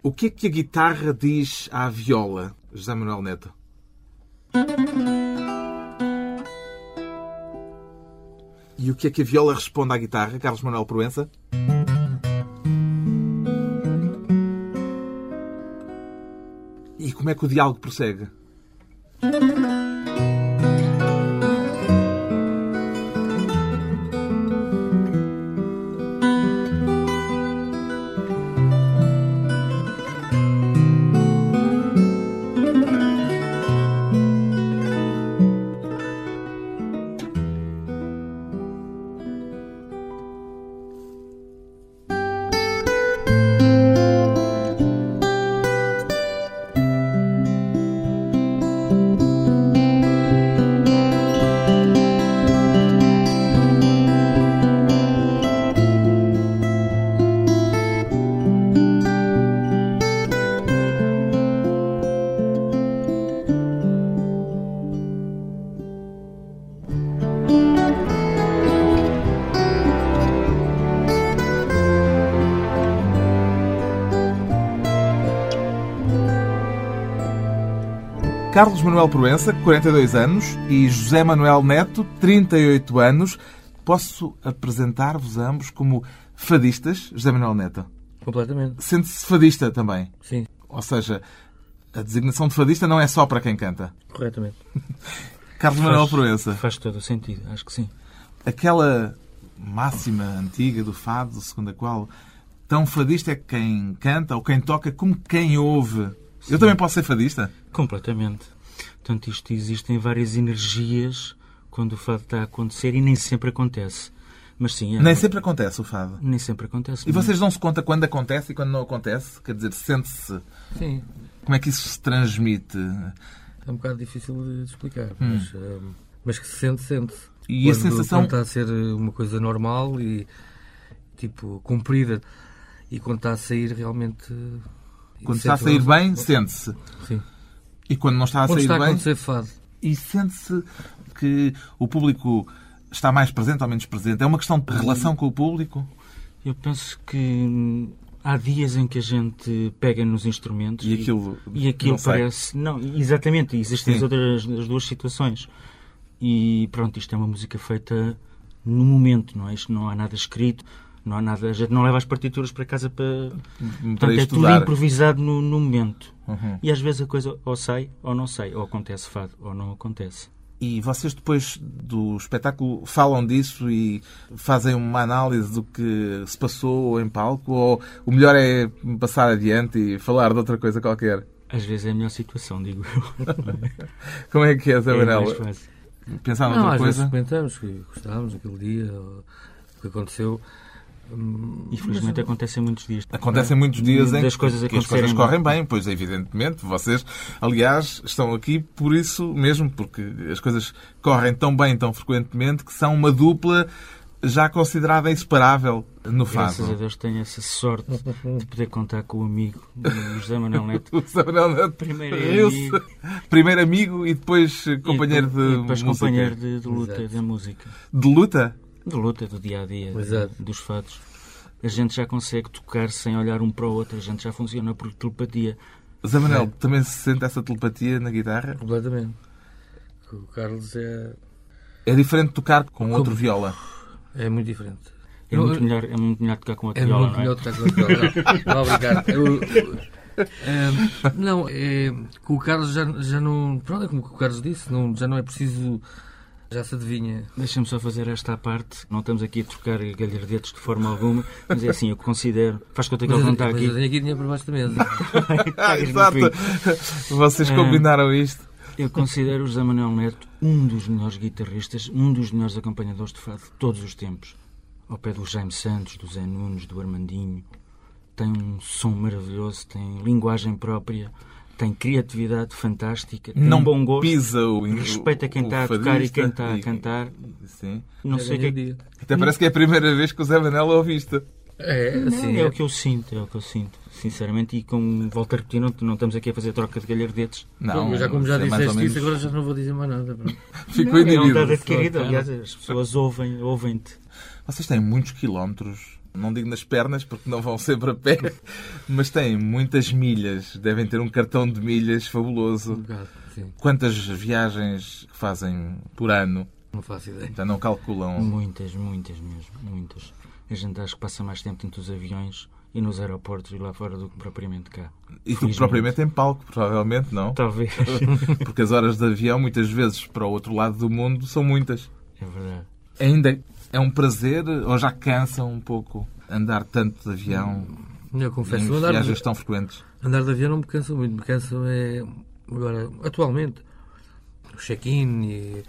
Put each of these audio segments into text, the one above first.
O que é que a guitarra diz à viola, José Manuel Neto? E o que é que a viola responde à guitarra, Carlos Manuel Proença? E como é que o diálogo prossegue? Carlos Manuel Proença, 42 anos, e José Manuel Neto, 38 anos. Posso apresentar-vos ambos como fadistas, José Manuel Neto? Completamente. Sente-se fadista também? Sim, Ou seja, a designação de fadista não é só para quem canta. corretamente. Carlos Manuel Proença, Faz todo o sentido, acho que sim. aquela máxima antiga do fado, segundo a qual tão fadista é quem canta ou quem toca como quem ouve. Eu também posso ser fadista? Completamente. Portanto, isto existem várias energias quando o fado está a acontecer e nem sempre acontece. Mas sim, é, Nem sempre acontece o fado. nem sempre acontece. E vocês dão-se conta quando acontece e quando não acontece? Quer dizer, sente-se. Sim, Como é que isso se transmite? é um bocado difícil de explicar, mas, eh, mas que se sente, sente-se. E a Quando- sensação- Quando está a ser uma coisa normal e, tipo, cumprida, e quando está a sair realmente... Quando está a sair bem, sente-se. E quando não está a sair está a bem, acontecer fado. e sente-se que o público está mais presente ou menos presente. É uma questão de relação com o público? Eu penso que há dias em que a gente pega nos instrumentos E aquilo e aquilo não sai. parece. Não, exatamente, existem Sim. as outras as duas situações. E pronto, isto é uma música feita no momento, não é? Isto não há nada escrito, não há nada. A gente não leva as partituras para casa para. para Portanto, é tudo improvisado no, no momento. Uhum. E às vezes a coisa ou sai ou não sai, ou acontece fado ou não acontece. E vocês depois do espetáculo falam disso e fazem uma análise do que se passou em palco? Ou o melhor é passar adiante e falar de outra coisa qualquer? Às vezes é a melhor situação, digo eu. Como é que é, Zé É mais fácil. Pensar Não, noutra às vezes coisa? comentamos que gostávamos daquele dia, o que aconteceu. Hum, Infelizmente acontece em muitos dias. Acontecem muitos dias em Das coisas que as coisas correm bem, pois evidentemente. Vocês, aliás, estão aqui por isso mesmo, porque as coisas correm tão bem, tão frequentemente, que são uma dupla já considerada inseparável no Graças a fado. Deus tenho essa sorte de poder contar com o amigo o José Manuel Neto. O Zé Manuel Neto Primeiro amigo. Primeiro amigo e depois eh, E companheiro depois- de e depois música. companheiro de, de luta Exato. da música. De luta? De luta, do dia a dia, dos fados. A gente já consegue tocar sem olhar um para o outro, a gente já funciona por telepatia. Zé Manuel, É. também se sente essa telepatia na guitarra? completamente. O Carlos é, É diferente de tocar com outro viola. é muito diferente. É, Eu- muito, melhor, é muito melhor tocar com a É viola, muito não é? melhor tocar com a viola. Não, não, obrigado. Eu- é, não, é, com o Carlos já, já não. Pronto, é como o Carlos disse, não, já não é preciso. Já se adivinha. Deixa-me só fazer esta parte. Não estamos aqui a trocar galhardetes de forma alguma, mas é assim, eu considero. Faz conta que Mas, ele não eu- está aqui. eu tenho aqui dinheiro por baixo da mesa. Ah, exato. Vocês Ah. combinaram isto. Eu considero o José Manuel Neto um dos melhores guitarristas, um dos melhores acompanhadores de fado de todos os tempos. Ao pé do Jaime Santos, do Zé Nunes, do Armandinho. Tem um som maravilhoso, tem linguagem própria, tem criatividade fantástica, tem Não bom gosto, pisa o respeita quem o está a tocar e quem está a cantar. Sim. Não Já sei o que é. Até parece que é a primeira vez que o Zé Manel ouviste. É, Não, assim. é o que eu sinto, é o que eu sinto, sinceramente. E como volto a repetir, não, não estamos aqui a fazer troca de galhardetes. Não, já como já é disseste menos- isso, agora já não vou dizer mais nada. Ficou Não, é um dado adquirido, aliás, as pessoas ouvem, ouvem-te. Vocês têm muitos quilómetros não digo nas pernas, porque não vão sempre a pé, mas têm muitas milhas. Devem ter um cartão de milhas fabuloso. Sim. Quantas viagens fazem por ano? Não faço ideia. Já não calculam. Muitas, muitas mesmo, muitas. A gente acho que passa mais tempo dentro dos aviões e nos aeroportos e lá fora do que propriamente cá. E tu Felizmente. propriamente em palco, provavelmente, não? Talvez. Porque as horas de avião, muitas vezes, para o outro lado do mundo, são muitas. é verdade. Ainda é um prazer ou já cansa um pouco andar tanto de avião Eu confesso, andar viagens de, tão frequentes? andar de avião não me cansa muito. Me cansa é, agora, atualmente, o check-in e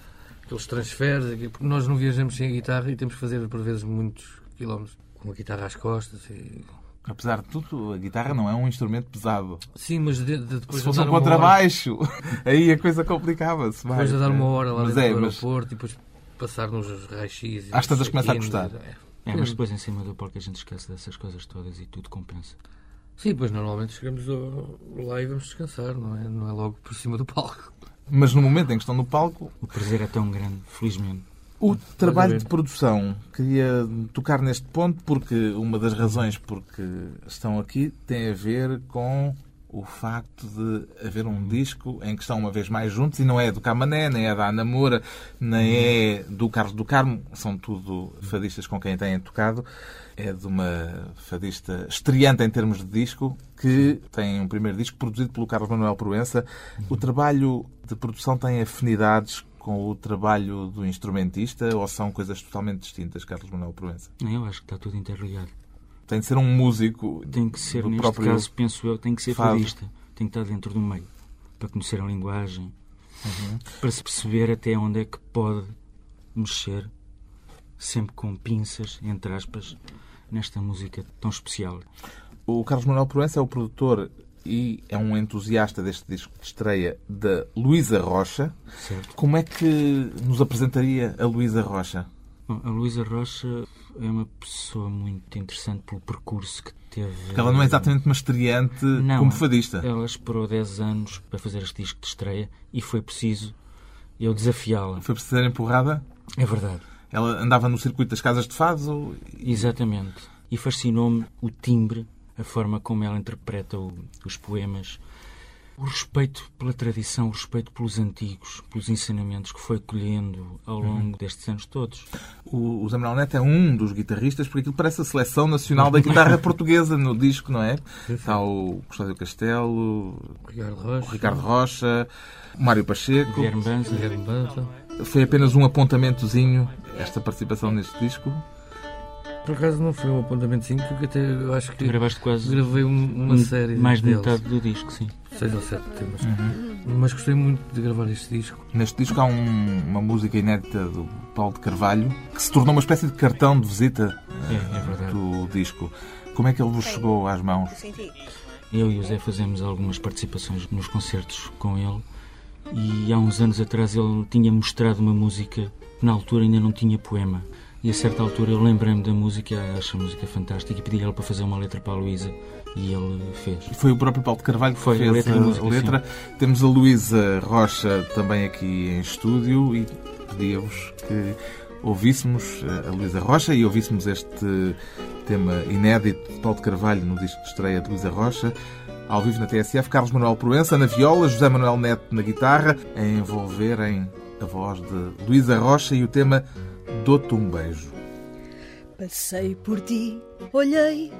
aqueles transferes, porque nós não viajamos sem a guitarra e temos que fazer, por vezes, muitos quilómetros com a guitarra às costas. E... Apesar de tudo, a guitarra não é um instrumento pesado. Sim, mas de, de, depois Se fosse um uma hora- contrabaixo, aí a coisa complicava-se. mais, Depois de dar né? uma hora lá Mas dentro é, do mas aeroporto e depois passar nos raio-x. e Às tantas começa a custar. é. É, mas depois em cima do palco a gente esquece dessas coisas todas e tudo compensa. Sim, pois normalmente chegamos lá e vamos descansar, não é? Não é logo por cima do palco. Mas no momento em que estão no palco, O prazer é tão grande, felizmente. o trabalho de produção, queria tocar neste ponto porque uma das razões porque estão aqui tem a ver com o facto de haver um disco em que estão uma vez mais juntos e não é do Camané, nem é da Ana Moura, nem é do Carlos do Carmo, são tudo fadistas com quem têm tocado. É de uma fadista estreante em termos de disco, que tem um primeiro disco produzido pelo Carlos Manuel Proença. O trabalho de produção tem afinidades com o trabalho do instrumentista ou são coisas totalmente distintas, Carlos Manuel Proença? Eu acho que está tudo interligado. Tem de ser um músico Tem que ser, neste próprio caso, penso eu, tem que ser fado. fadista. Tem que estar dentro do meio. Para conhecer a linguagem. Para se perceber até onde é que pode mexer, sempre com pinças, entre aspas, nesta música tão especial. O Carlos Manuel Proença é o produtor e é um entusiasta deste disco de estreia da Luísa Rocha. Certo? Como é que nos apresentaria a Luísa Rocha? Bom, a Luísa Rocha é uma pessoa muito interessante pelo percurso que teve. Porque ela não é exatamente uma estreante Não, como fadista. Ela esperou 10 anos para fazer este disco de estreia e foi preciso eu desafiá-la. Foi preciso ser empurrada? É verdade. Ela andava no circuito das casas de fado? Exatamente. E fascinou-me o timbre, a forma como ela interpreta o- os poemas, o respeito pela tradição, o respeito pelos antigos, pelos ensinamentos que foi colhendo ao longo destes anos todos. O, o Zé Manuel Neto é um dos guitarristas, porque aquilo parece a seleção nacional da guitarra portuguesa no disco, não é? Está o Custódio Castelo, Ricardo o Rocha, Ricardo Rocha, o Mário Pacheco. Guilherme Banza. Foi apenas um apontamentozinho esta participação neste disco. Por acaso não foi um apontamentozinho, porque até eu acho que gravaste quase gravei um- uma um- série mais de deles. metade do disco, sim. Seis ou sete temas. Mas gostei muito de gravar este disco. Neste disco há um- uma música inédita do Paulo de Carvalho que se tornou uma espécie de cartão de visita É, é verdade. do disco. Como é que ele vos chegou às mãos? Eu e o Zé fazemos algumas participações nos concertos com ele e há uns anos atrás ele tinha mostrado uma música que na altura ainda não tinha poema. E a certa altura eu lembrei-me da música, acho a música fantástica e pedi a ele para fazer uma letra para a Luísa e ele fez. Foi o próprio Paulo de Carvalho que Foi, a fez letra e música, letra. Temos a Luísa Rocha também aqui em estúdio e pedia-vos que ouvíssemos a Luísa Rocha e ouvíssemos este tema inédito de Paulo de Carvalho no disco de estreia de Luísa Rocha. Ao vivo na TSF, Carlos Manuel Proença na viola, José Manuel Neto na guitarra, a envolverem a voz de Luísa Rocha e o tema Dou-te um beijo. Passei por ti, olhei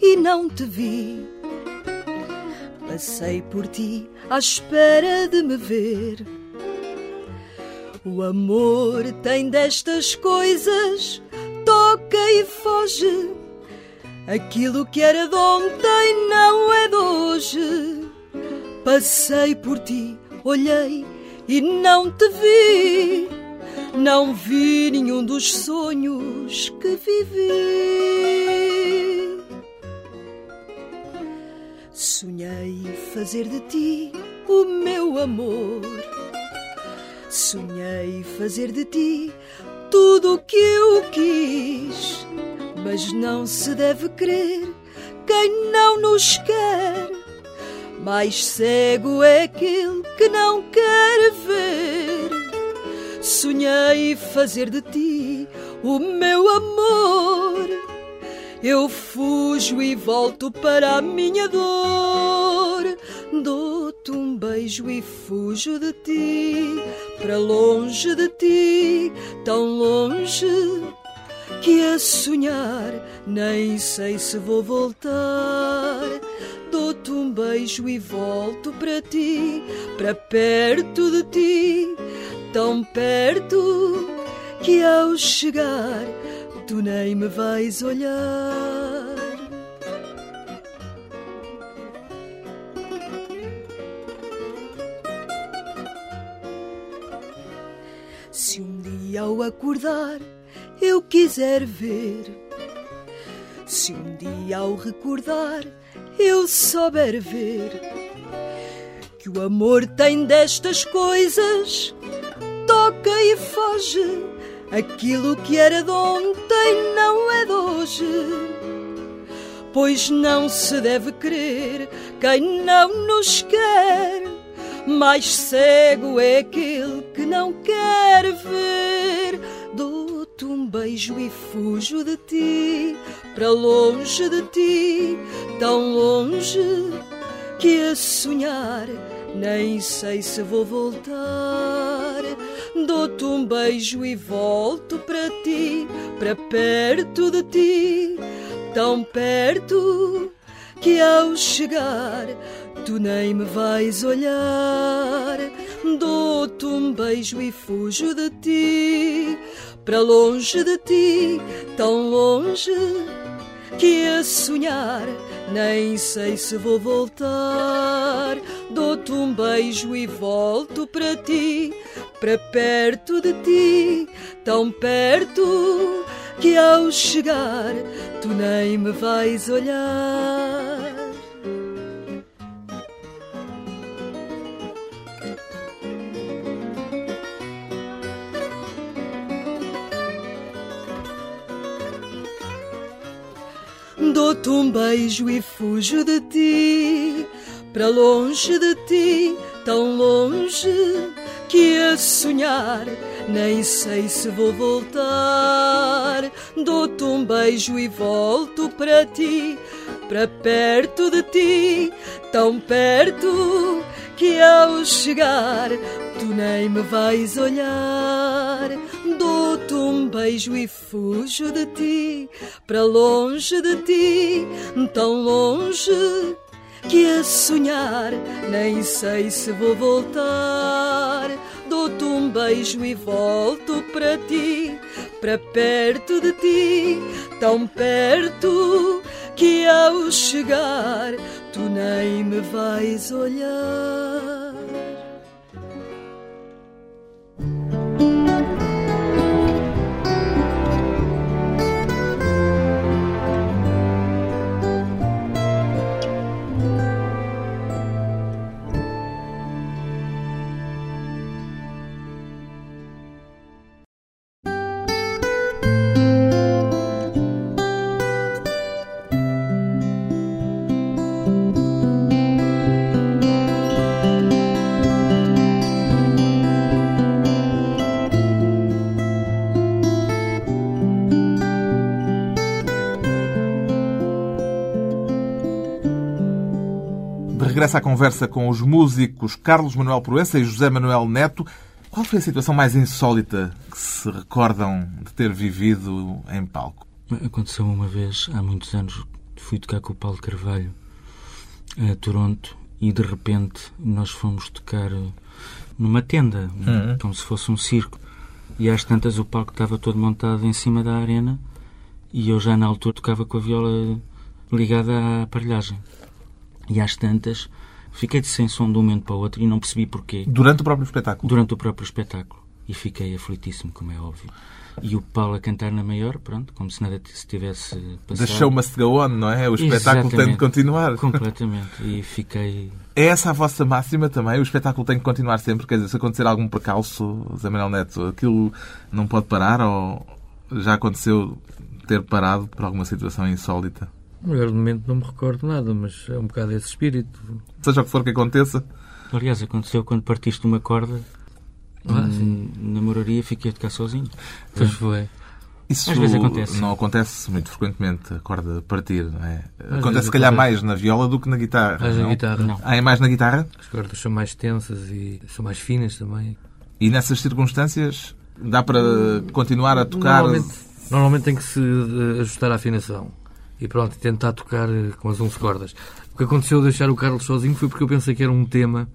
e não te vi. Passei por ti à espera de me ver. O amor tem destas coisas, toca e foge. Aquilo que era de ontem não é de hoje. Passei por ti, olhei e não te vi. Não vi nenhum dos sonhos que vivi. Sonhei fazer de ti o meu amor. Sonhei fazer de ti tudo o que eu quis. Mas não se deve crer quem não nos quer. Mais cego é aquele que não quer ver. Sonhei fazer de ti o meu amor eu fujo e volto para a minha dor. Dou-te um beijo e fujo de ti, para longe de ti, tão longe que a sonhar nem sei se vou voltar. Dou-te um beijo e volto para ti, para perto de ti, tão perto que ao chegar tu nem me vais olhar. Se um dia ao acordar eu quiser ver, se um dia ao recordar eu souber ver que o amor tem destas coisas, toca e foge Aquilo que era de ontem não é de hoje. Pois não se deve querer quem não nos quer. Mais cego é aquele que não quer ver. Dou-te um beijo e fujo de ti, para longe de ti, tão longe que a sonhar nem sei se vou voltar. Dou-te um beijo e volto para ti, para perto de ti, tão perto que ao chegar tu nem me vais olhar. Dou-te um beijo e fujo de ti, para longe de ti, tão longe que a sonhar nem sei se vou voltar. Dou-te um beijo e volto para ti, para perto de ti, tão perto que ao chegar tu nem me vais olhar. Dou-te um beijo e fujo de ti, para longe de ti, tão longe que a sonhar nem sei se vou voltar. Dou-te um beijo e volto para ti, para perto de ti, tão perto que ao chegar tu nem me vais olhar. Dou-te um beijo e fujo de ti, para longe de ti, tão longe que a sonhar nem sei se vou voltar. Dou-te um beijo e volto para ti, para perto de ti, tão perto que ao chegar tu nem me vais olhar. Regressa à conversa com os músicos Carlos Manuel Proença e José Manuel Neto. Qual foi a situação mais insólita que se recordam de ter vivido em palco? Aconteceu uma vez, há muitos anos, fui tocar com o Paulo Carvalho a Toronto e de repente nós fomos tocar numa tenda, uhum. como se fosse um circo. E às tantas o palco estava todo montado em cima da arena e eu já na altura tocava com a viola ligada à aparelhagem. E às tantas, fiquei sem som de um momento para o outro e não percebi porquê. Durante o próprio espetáculo? Durante o próprio espetáculo. E fiquei aflitíssimo, como é óbvio. E o Paulo a cantar na maior, pronto, como se nada se tivesse passado. The show must go on, não é? O espetáculo Exatamente. tem de continuar. Completamente. E fiquei... É essa a vossa máxima também? O espetáculo tem que continuar sempre? Quer dizer, se acontecer algum percalço, Zé Manuel Neto, aquilo não pode parar ou já aconteceu ter parado por alguma situação insólita? De momento, não me recordo nada, mas é um bocado esse espírito. Seja o que for que aconteça. Aliás, aconteceu quando partiste uma corda. Ah, hum, na moraria fiquei a tocar sozinho. Pois foi. Isso Às vezes acontece. não acontece muito frequentemente, a corda partir, não é? vezes acontece, se calhar, acontece. mais na viola do que na guitarra. Mais na não? guitarra. Não. Ah, é mais na guitarra? As cordas são mais tensas e são mais finas também. E nessas circunstâncias dá para continuar a tocar. Normalmente, normalmente tem que se eh, ajustar a afinação. E pronto, tentar tocar eh, com as 11 cordas. O que aconteceu de deixar o Carlos sozinho foi porque eu pensei que era um tema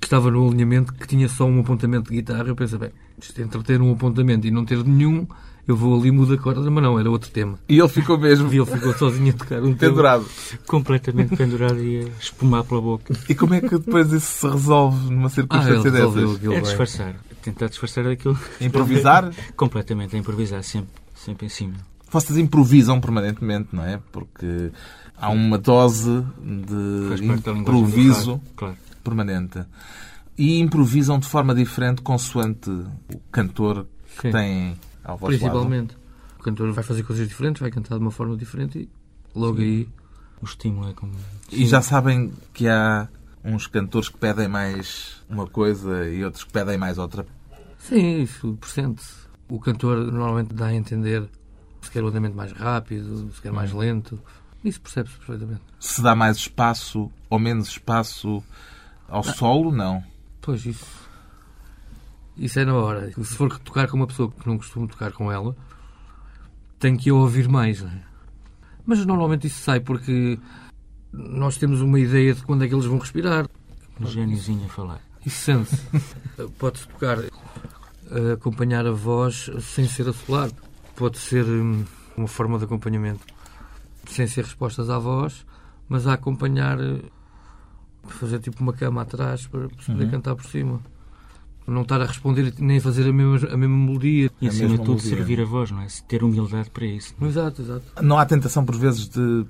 que estava no alinhamento que tinha só um apontamento de guitarra. Eu pensei, bem, isto entre ter um apontamento e não ter nenhum, eu vou ali mudo a corda, mas não, era outro tema. E ele ficou mesmo E ele ficou sozinho a tocar um tema. pendurado. Completamente pendurado e a espumar pela boca. E como é que depois isso se resolve numa Ah, circunstância resolveu dessas? aquilo É disfarçar. Tentar disfarçar daquilo. Improvisar? Completamente a improvisar, sempre, sempre em cima. Vocês improvisam permanentemente, não é? Porque há uma dose de improviso Claro. permanente. E improvisam de forma diferente consoante o cantor que Sim. tem ao vosso lado. Principalmente. O cantor vai fazer coisas diferentes, vai cantar de uma forma diferente e logo aí O estímulo é como. E já sabem que há uns cantores que pedem mais uma coisa e outros que pedem mais outra. Sim, isso percente-se. O cantor normalmente dá a entender se quer o andamento mais rápido, se quer mais lento. Isso percebe-se perfeitamente. Se dá mais espaço ou menos espaço ao solo, não. Pois, isso. Isso é na hora. Se for tocar com uma pessoa que não costumo tocar com ela, tenho que eu ouvir mais. não é? Mas normalmente isso sai porque nós temos uma ideia de quando é que eles vão respirar. Um gêniozinho a falar. Isso sente-se. Pode-se tocar, eh, acompanhar a voz sem ser assolado. Pode ser hum, uma forma de acompanhamento sem ser respostas à voz, mas a acompanhar, eh, fazer tipo uma cama atrás para poder cantar por cima. Não estar a responder nem fazer a mesma, a mesma melodia. E acima de tudo, melodia. servir a voz, não é? Ter humildade para isso. Exato, exato. Não há tentação, por vezes, de,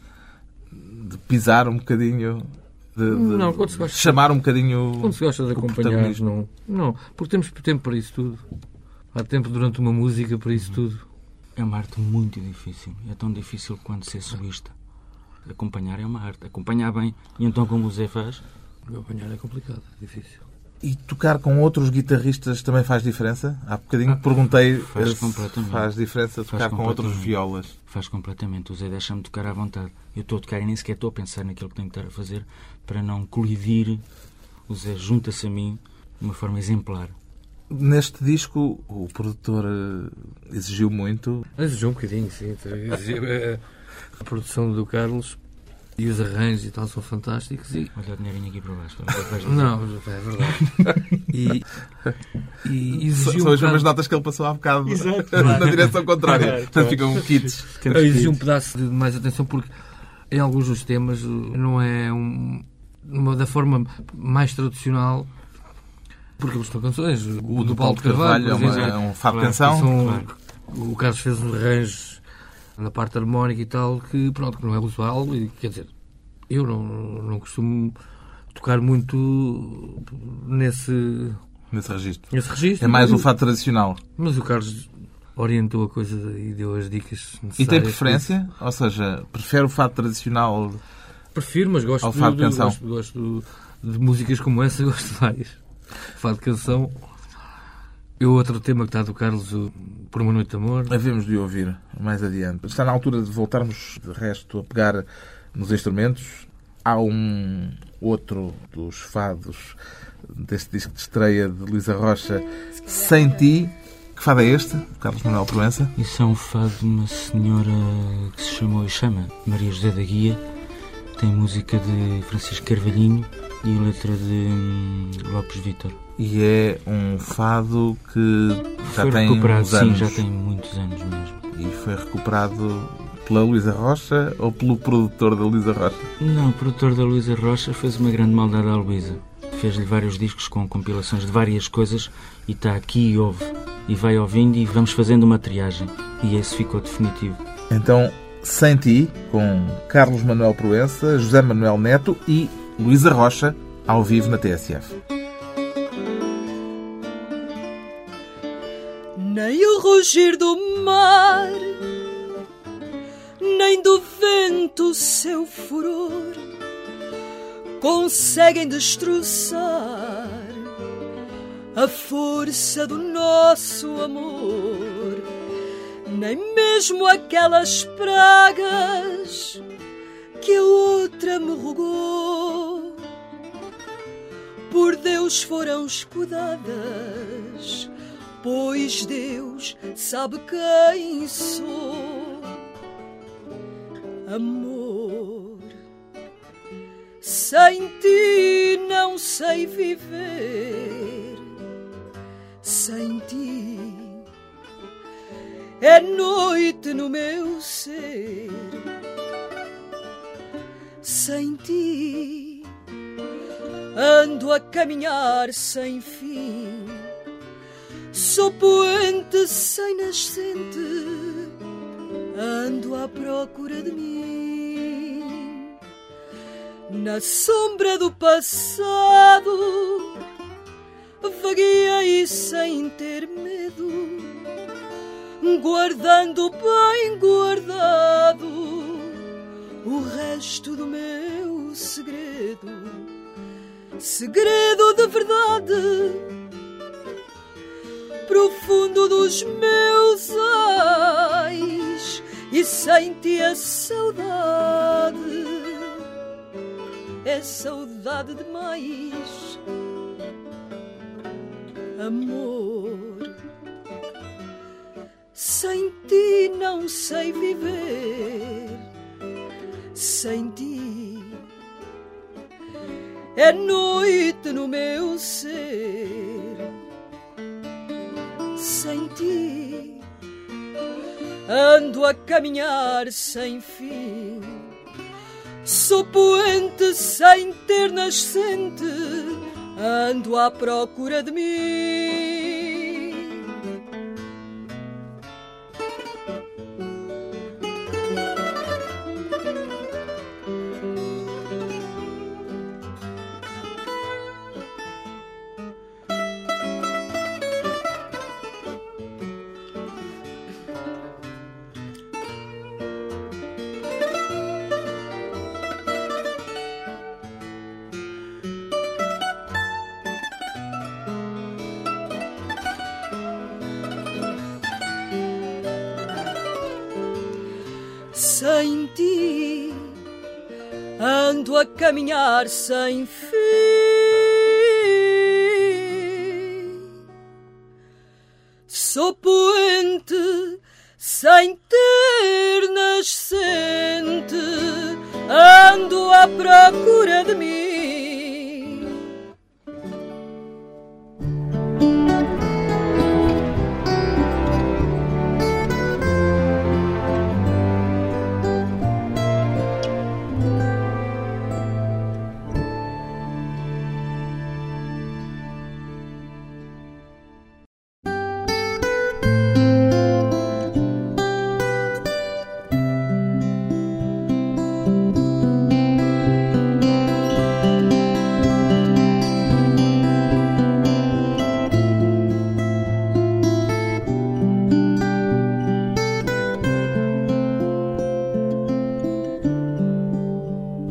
de pisar um bocadinho, de, de Não, quando se gosta- chamar um bocadinho. Quando se gosta de acompanhar, não. Não, porque temos tempo para isso tudo. Há tempo durante uma música para isso tudo. É uma arte muito difícil. É tão difícil quanto ser solista. Acompanhar é uma arte. Acompanhar bem. E então, como o Zé faz, Acompanhar é complicado, é difícil. E tocar com outros guitarristas também faz diferença? Há bocadinho perguntei faz completamente. faz diferença Faz tocar com outros violas. faz completamente. O Zé deixa-me tocar à vontade. Eu estou a tocar e nem sequer estou a pensar naquilo que tenho que estar a fazer para não colidir. O Zé junta-se a mim de uma forma exemplar. Neste disco, o produtor eh, exigiu muito. Exigiu um bocadinho, sim. Exigiu, eh, A produção do Carlos e os arranjos e tal são fantásticos. E... Olha o dinheirinho aqui para baixo. Não, é verdade. E, e exigiu São um as mesmas notas que ele passou há bocado Exato. na direção contrária. Claro, Portanto, ficam kits. Exigiu um pedaço de mais atenção porque em alguns dos temas não é um, uma, da forma mais tradicional. Porque eles são canções. O do Paulo de Carvalho é, por uma- exemplo, é um fado canção. São-. O Carlos fez uns arranjos na parte harmónica e tal que, pronto, que não é usual. E, quer dizer, eu não, não costumo tocar muito nesse, Nesse registro. nesse registro. É mais o fado tradicional. Mas o Carlos orientou a coisa e deu as dicas necessárias. E tem preferência? Ou seja, prefere o fado tradicional? Prefiro, mas gosto, Ao fado de, canção. gosto, gosto de músicas como essa, gosto de várias. Fado canção. E o outro tema que está do Carlos, o Por uma Noite de Amor. Havemos de ouvir mais adiante. Está na altura de voltarmos, de resto, a pegar nos instrumentos. Há um outro dos fados deste disco de estreia de Luísa Rocha, Sem Ti. Que fado é este, Carlos Manuel Proença? Isso é um fado de uma senhora que se chamou e chama Maria José da Guia. Tem música de Francisco Carvalhinho e letra de hum, Lopes Vítor. E é um fado que já Foi tem recuperado, uns sim, anos. já tem muitos anos mesmo. E foi recuperado pela Luísa Rocha ou pelo produtor da Luísa Rocha? Não, o produtor da Luísa Rocha fez uma grande maldade à Luísa. Fez-lhe vários discos com compilações de várias coisas e está aqui e ouve. E vai ouvindo e vamos fazendo uma triagem. E esse ficou definitivo. Então, Sem Ti, com Carlos Manuel Proença, José Manuel Neto e Luísa Rocha, ao vivo na TSF. Nem o rugir do mar, nem do vento seu furor conseguem destroçar a força do nosso amor. nem mesmo aquelas pragas que a outra me rogou, por Deus foram escudadas, pois Deus sabe quem sou. Amor, sem ti não sei viver, sem ti é noite no meu ser. Sem ti ando a caminhar sem fim. Sou poente sem nascente, ando à procura de mim. Na sombra do passado, vagueei sem ter medo guardando bem guardado o resto do meu segredo, segredo de verdade, profundo dos meus ais, e senti a saudade, é saudade demais, amor. Sem ti não sei viver, sem ti é noite no meu ser. Sem ti ando a caminhar sem fim. Sou poente sem ter nascente, ando à procura de mim. Sem ti ando a caminhar sem fim.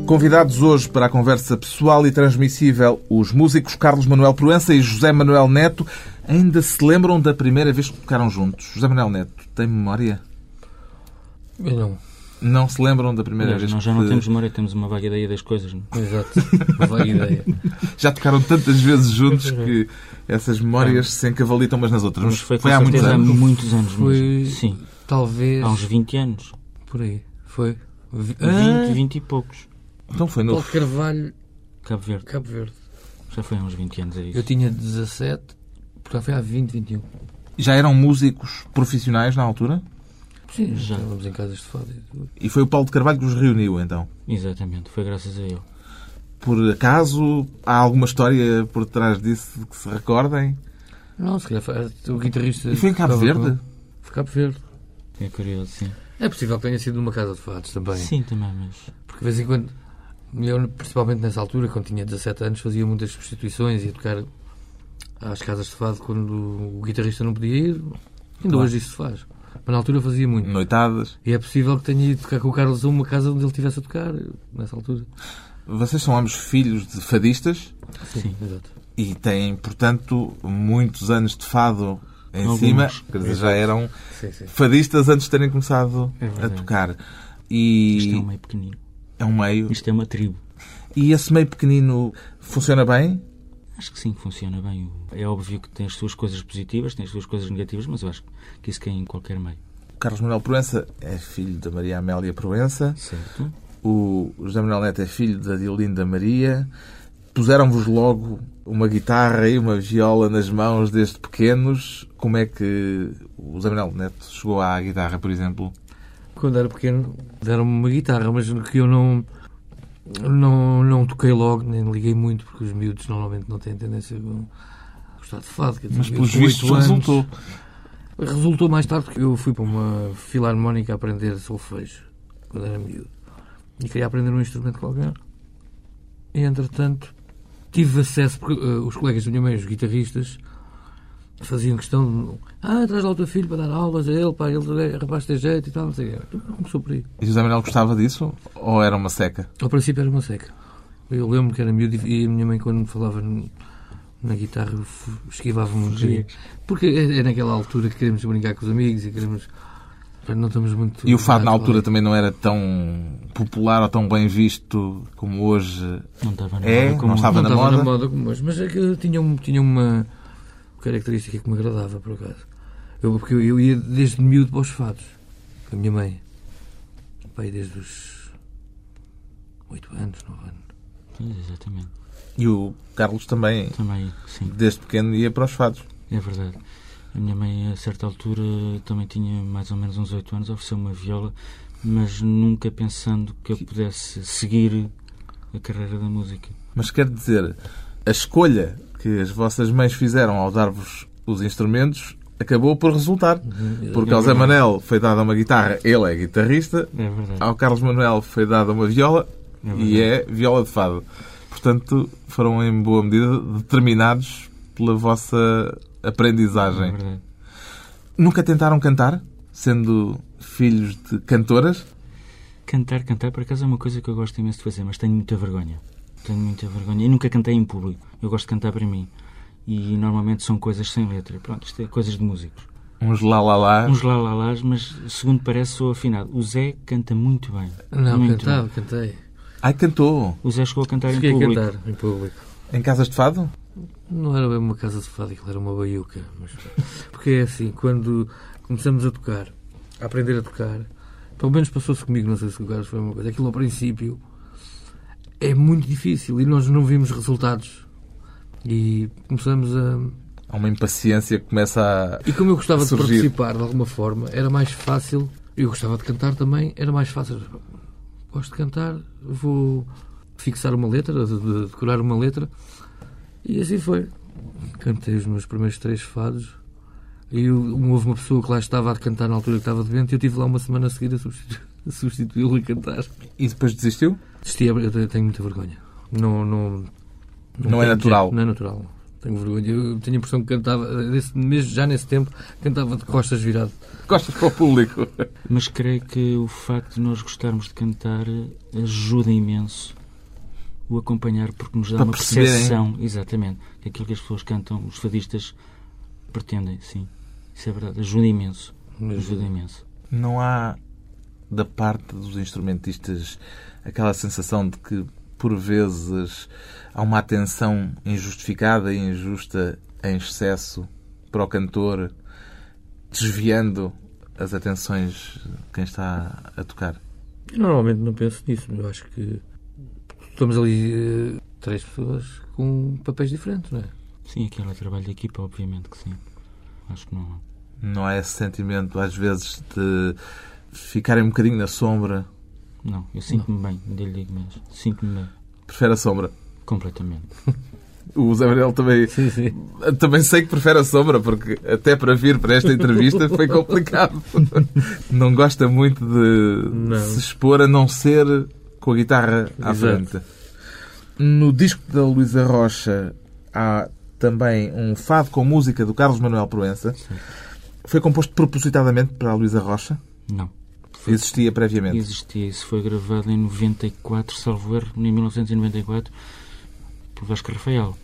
Convidados hoje para a conversa pessoal e transmissível, os músicos Carlos Manuel Proença e José Manuel Neto ainda se lembram da primeira vez que tocaram juntos. José Manuel Neto, tem memória? Eu não. Não se lembram da primeira Aliás, vez nós que... já não temos memória, temos uma vaga ideia das coisas. não? é? Exato. Uma vaga ideia. Já tocaram tantas vezes juntos que essas memórias se encavalitam umas nas outras. Mas foi, foi há muitos anos. há muitos anos Foi-. Sim, Talvez. há uns 20 anos. Por aí. Foi. Vi- 20, Ah, 20 e poucos. Então foi Paulo novo. Carvalho, Cabo Verde. Cabo Verde. Já foi há uns 20 anos, é isso. Eu tinha 17, portanto foi há 20, 21. Já eram músicos profissionais na altura? Sim, Já. Estávamos em casas de fado e tudo. E foi o Paulo de Carvalho que os reuniu, então? Exatamente, foi graças a ele. Por acaso, há alguma história por trás disso que se recordem? Não, se calhar foi o guitarrista. E foi em Cabo Verde? com- Foi Cabo Verde. É curioso, sim. É possível que tenha sido numa casa de fados também. Sim, também, mas. Porque de vez em quando, eu, principalmente nessa altura, quando tinha 17 anos, fazia muitas substituições, ia tocar às casas de fado quando o guitarrista não podia ir. Ainda Claro. hoje isso se faz. Mas na altura fazia muito. Noitadas? E é possível que tenha ido tocar com o Carlos a uma casa onde ele estivesse a tocar, nessa altura. Vocês são ambos filhos de fadistas Sim, Sim. exato. e têm, portanto, muitos anos de fado em Alguns. cima, quer dizer, já eram Sim, sim. fadistas antes de terem começado É a tocar. Isto é E um meio pequenino. É um meio. Isto é uma tribo. E esse meio pequenino funciona bem? Acho que sim, que funciona bem. É óbvio que tem as suas coisas positivas, tem as suas coisas negativas, mas eu acho que isso cai em qualquer meio. Carlos Manuel Proença é filho da Maria Amélia Proença. Certo? O José Manuel Neto é filho da Diolinda Maria. Puseram-vos logo uma guitarra e uma viola nas mãos desde pequenos. Como é que o José Manuel Neto chegou à guitarra, por exemplo? Quando era pequeno, deram-me uma guitarra, mas que eu não, não, não toquei logo, nem liguei muito, porque os miúdos normalmente não têm tendência a gostar de fado. dizer, Mas pelos vistos anos- resultou. Resultou mais tarde porque eu fui para uma filarmónica aprender solfejo, quando era miúdo. E queria aprender um instrumento qualquer. E, entretanto, tive acesso, porque eh, os colegas da minha mãe, os guitarristas, faziam questão de... Ah, traz lá o teu filho para dar aulas a ele, pá, ele é rapaz tem jeito e tal, não sei o quê. Começou por aí. E José Manuel gostava disso? Ou era uma seca? Ao princípio era uma seca. Eu lembro que era miúdo e a minha mãe, quando me falava na guitarra, eu fu- esquivava muito. Fugia. Porque é, é naquela altura que queremos brincar com os amigos e queremos. Não estamos muito. E o fado na altura também não era tão popular ou tão bem visto como hoje. Não estava na É? moda como Não estava Não na estava moda? na moda como hoje, mas é que tinha, um- tinha uma característica que me agradava, por acaso. Eu, porque eu, eu ia desde miúdo para os fados, com a minha mãe. Pai, desde os 8 anos, 9 anos. Pois, exatamente. E o Carlos também, Também, sim, desde pequeno, ia para os fados. é verdade. A minha mãe, a certa altura, também tinha mais ou menos uns 8 anos, ofereceu uma viola, mas nunca pensando que eu pudesse seguir a carreira da música. Mas quer dizer, a escolha que as vossas mães fizeram ao dar-vos os instrumentos acabou por resultar. Porque É ao Zé. Manel foi dada uma guitarra, ele é guitarrista. É. Ao Carlos Manuel foi dada uma viola É e é viola de fado. Portanto, foram em boa medida determinados pela vossa É aprendizagem. verdade. Nunca tentaram cantar, sendo filhos de cantoras? Cantar, cantar, por acaso é uma coisa que eu gosto imenso de fazer, mas tenho muita vergonha. Tenho muita vergonha. E nunca cantei em público. Eu gosto de cantar para mim. E normalmente são coisas sem letra. Pronto, isto é coisas de músicos. Uns lá lá lá. Uns lá lá lás, mas segundo parece sou afinado. O Zé canta muito bem. Não, muito cantava, bem. cantei. Ai, cantou. O Zé chegou a cantar em Cheguei a público. cantar em público. Em casas de fado? Não era bem uma casa de fado, aquilo era uma baiuca. Mas... Porque é assim, quando começamos a tocar, a aprender a tocar, pelo menos passou-se comigo, não sei se o Carlos foi uma coisa, aquilo ao princípio é muito difícil e nós não vimos resultados. E começamos a. Há uma impaciência que começa a. E como eu gostava de participar de alguma forma, era mais fácil. Eu gostava de cantar também, era mais fácil. Gosto de cantar, vou fixar uma letra, de, de decorar uma letra. E assim foi. Cantei os meus primeiros três fados. E houve uma pessoa que lá estava a cantar na altura que estava doente e eu tive lá uma semana a seguir a substitu- a substituí-lo a cantar. E depois desistiu? Desisti, eu te- tenho muita vergonha. Não, não, Não é tenho natural. jeito, Não é natural. Tenho vergonha. Eu tenho a impressão que cantava, mesmo já nesse tempo, cantava de costas virado. Costas para o público. Mas creio que o facto de nós gostarmos de cantar ajuda imenso o acompanhar, porque nos dá Para uma perceberem. percepção, exatamente, que aquilo que as pessoas cantam, os fadistas pretendem, sim. Isso é verdade, ajuda imenso. Ajuda imenso. Não há, da parte dos instrumentistas, aquela sensação de que, por vezes, há uma atenção injustificada e injusta em excesso para o cantor, desviando as atenções de quem está a tocar. Eu normalmente não penso nisso, mas eu acho que estamos ali eh, três pessoas com papéis diferentes, não é? Sim, aquele é trabalho de equipa, obviamente que sim. Acho que não. Não há esse sentimento, às vezes, de ficarem um bocadinho na sombra. Não, eu sinto-me bem, lhe digo mesmo. Sinto-me bem, Prefere a sombra. completamente. O Zé Manuel também Sim, sim. Também sei que prefere a sombra, porque até para vir para esta entrevista foi complicado. Não gosta muito de Não. se expor a não ser com a guitarra à Exato. frente. No disco da Luísa Rocha há também um fado com música do Carlos Manuel Proença. Foi composto propositadamente para a Luísa Rocha? Não. Existia previamente? Existia, isso foi gravado em 94, salvo erro, em 1994, por Vasco Rafael.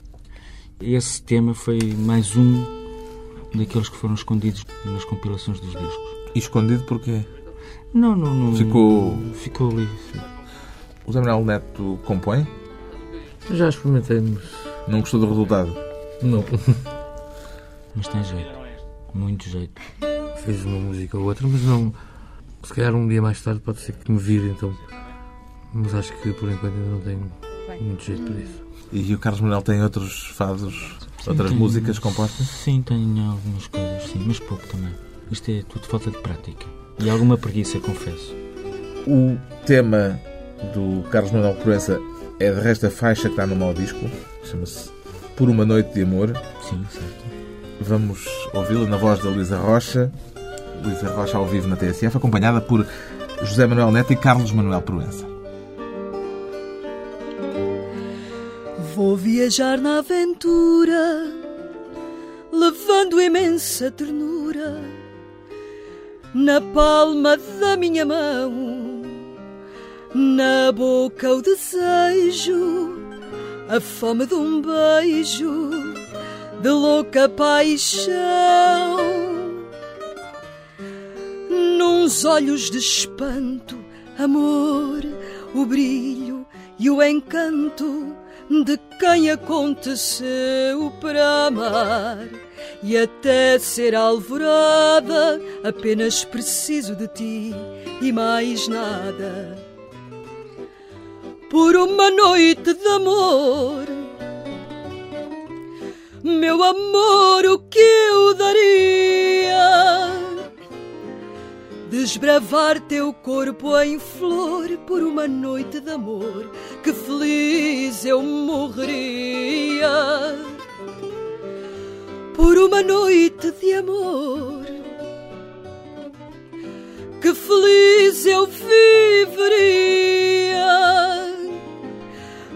Esse tema foi mais um daqueles que foram escondidos nas compilações dos discos. E escondido porquê? Não, não, não. Ficou- Ficou ali. sim. O Zé Manuel Neto compõe? Já experimentei, mas Não gostou do resultado? não. Mas tem jeito. Muito jeito. Fiz uma música ou outra, mas não. Se calhar um dia mais tarde pode ser que me vire, então. Mas acho que por enquanto ainda não tenho muito jeito para isso. E o Carlos Manuel tem outros fados, outras Sim, músicas tem- compostas? Sim, tenho algumas coisas, sim, mas pouco também. Isto é tudo falta de prática. E alguma preguiça, confesso. O tema do Carlos Manuel Proença é de resto a faixa que está no mau disco. Chama-se Por uma Noite de Amor. Sim, certo. Vamos ouvi-la na voz da Luísa Rocha. Luísa Rocha ao vivo na TSF, acompanhada por José Manuel Neto e Carlos Manuel Proença. Vou viajar na aventura, levando imensa ternura na palma da minha mão, na boca o desejo, a fome de um beijo, de louca paixão. Nuns olhos de espanto, amor, o brilho e o encanto de quem aconteceu para amar. E até ser alvorada, apenas preciso de ti e mais nada. Por uma noite de amor, meu amor, o que eu daria? Desbravar teu corpo em flor por uma noite de amor, que feliz eu morreria. Por uma noite de amor, que feliz eu viveria.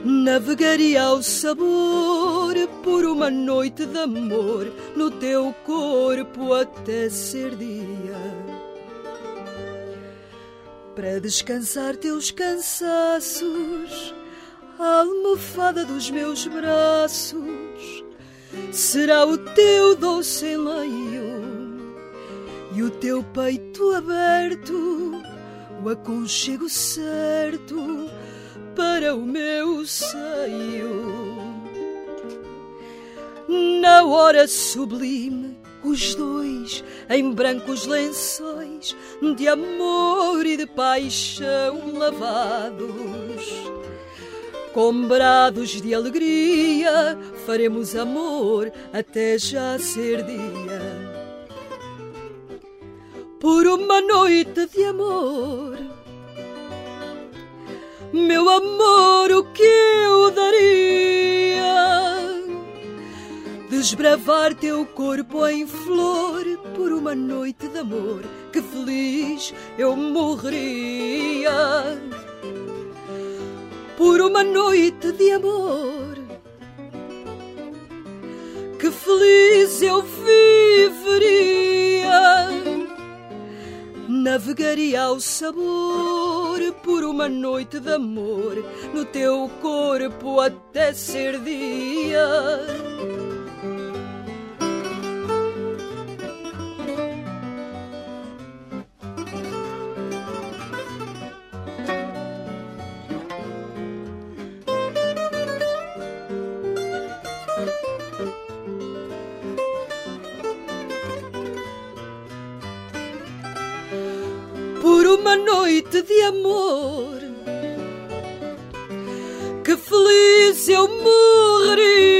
Navegaria ao sabor por uma noite de amor no teu corpo até ser dia para descansar teus cansaços, a almofada dos meus braços será o teu doce enleio e o teu peito aberto, o aconchego certo para o meu seio. Na hora sublime, os dois em brancos lençóis de amor e de paixão lavados. Com brados de alegria faremos amor até já ser dia. Por uma noite de amor, meu amor, o que eu daria? Desbravar teu corpo em flor por uma noite de amor, que feliz eu morreria. Por uma noite de amor, que feliz eu viveria. Navegaria ao sabor por uma noite de amor no teu corpo até ser dia. De amor. Que feliz eu morreria.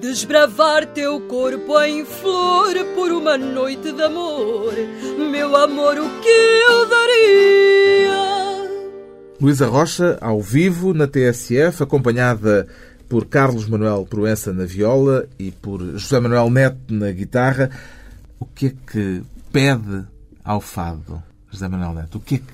Desbravar teu corpo em flor por uma noite de amor. Meu amor, o que eu daria? Luísa Rocha, ao vivo, na TSF, acompanhada por Carlos Manuel Proença na viola e por José Manuel Neto na guitarra. O que é que pede ao fado, José Manuel Neto? O que é que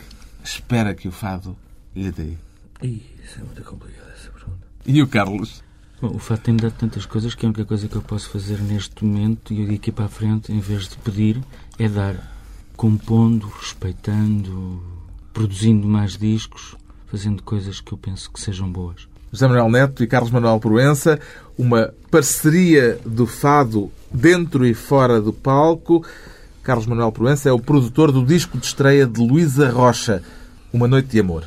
espera que o fado lhe dê? Ih, isso é muito complicado essa pergunta. E o Carlos? Bom, o fato tem-me dado tantas coisas que a única coisa que eu posso fazer neste momento e daqui para a frente, em vez de pedir, é dar. Compondo, respeitando, produzindo mais discos, fazendo coisas que eu penso que sejam boas. José Manuel Neto e Carlos Manuel Proença, uma parceria do fado dentro e fora do palco. Carlos Manuel Proença é o produtor do disco de estreia de Luísa Rocha, Uma Noite de Amor.